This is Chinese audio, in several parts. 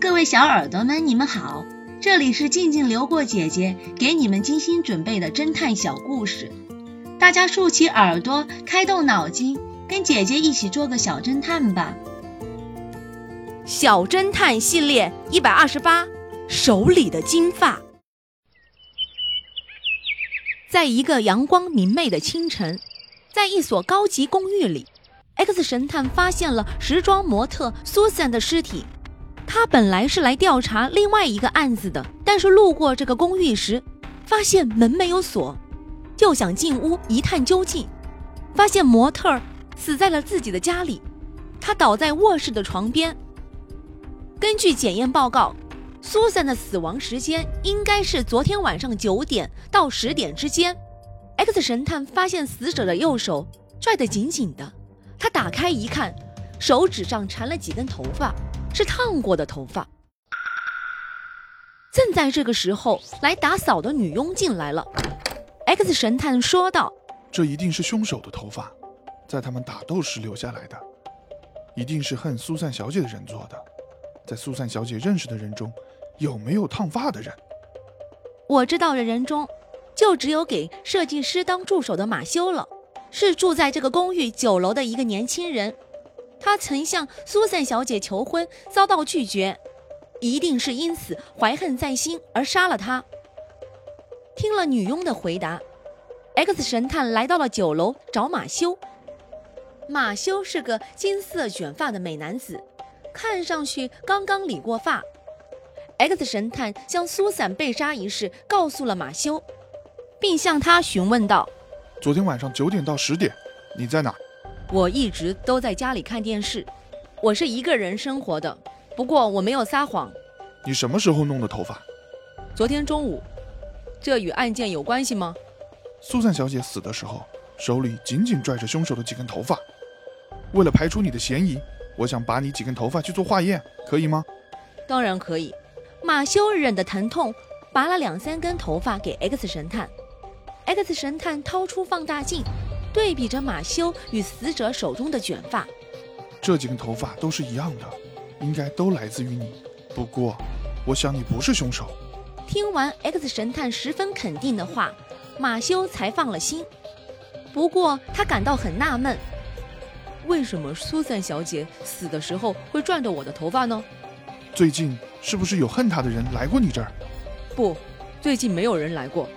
各位小耳朵们，你们好，这里是静静流过姐姐给你们精心准备的侦探小故事，大家竖起耳朵，开动脑筋，跟姐姐一起做个小侦探吧。小侦探系列一百二十八，手里的金发。在一个阳光明媚的清晨，在一所高级公寓里，X 神探发现了时装模特 Susan 的尸体。他本来是来调查另外一个案子的，但是路过这个公寓时，发现门没有锁，就想进屋一探究竟。发现模特死在了自己的家里，他倒在卧室的床边。根据检验报告，苏珊的死亡时间应该是昨天晚上九点到十点之间。X 神探发现死者的右手拽得紧紧的，他打开一看，手指上缠了几根头发。是烫过的头发。正在这个时候，来打扫的女佣进来了。X 神探说道：“这一定是凶手的头发，在他们打斗时留下来的，一定是恨苏珊小姐的人做的。在苏珊小姐认识的人中，有没有烫发的人？我知道的人中，就只有给设计师当助手的马修了，是住在这个公寓九楼的一个年轻人。”他曾向苏珊小姐求婚，遭到拒绝，一定是因此怀恨在心而杀了她。听了女佣的回答，X 神探来到了酒楼找马修。马修是个金色卷发的美男子，看上去刚刚理过发。X 神探将苏珊被杀一事告诉了马修，并向他询问道：“昨天晚上九点到十点，你在哪？”我一直都在家里看电视，我是一个人生活的。不过我没有撒谎。你什么时候弄的头发？昨天中午。这与案件有关系吗？苏珊小姐死的时候，手里紧紧拽着凶手的几根头发。为了排除你的嫌疑，我想把你几根头发去做化验，可以吗？当然可以。马修忍着疼痛，拔了两三根头发给 X 神探。X 神探掏出放大镜。对比着马修与死者手中的卷发，这几根头发都是一样的，应该都来自于你。不过，我想你不是凶手。听完 X 神探十分肯定的话，马修才放了心。不过他感到很纳闷，为什么苏珊小姐死的时候会转着我的头发呢？最近是不是有恨她的人来过你这儿？不，最近没有人来过。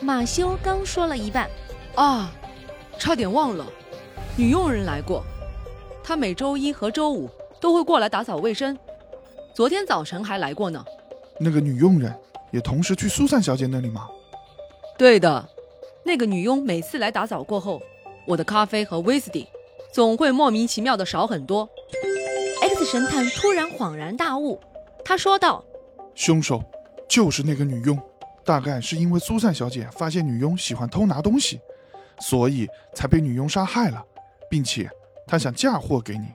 马修刚说了一半，啊。差点忘了，女佣人来过，她每周一和周五都会过来打扫卫生，昨天早晨还来过呢。那个女佣人也同时去苏珊小姐那里吗？对的，那个女佣每次来打扫过后，我的咖啡和威士忌总会莫名其妙的少很多。X 神探突然恍然大悟，他说道：“凶手就是那个女佣，大概是因为苏珊小姐发现女佣喜欢偷拿东西。”所以才被女佣杀害了，并且他想嫁祸给你。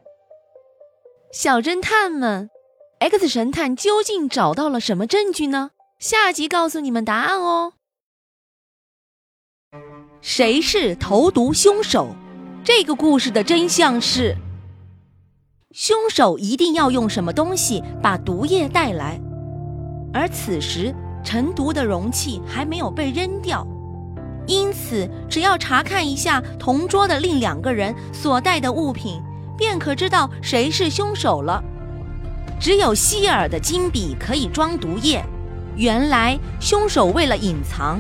小侦探们，X 神探究竟找到了什么证据呢？下集告诉你们答案哦。谁是投毒凶手？这个故事的真相是：凶手一定要用什么东西把毒液带来，而此时盛毒的容器还没有被扔掉。因此，只要查看一下同桌的另两个人所带的物品，便可知道谁是凶手了。只有希尔的金笔可以装毒液。原来，凶手为了隐藏，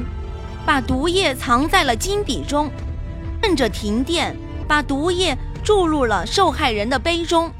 把毒液藏在了金笔中，趁着停电，把毒液注入了受害人的杯中。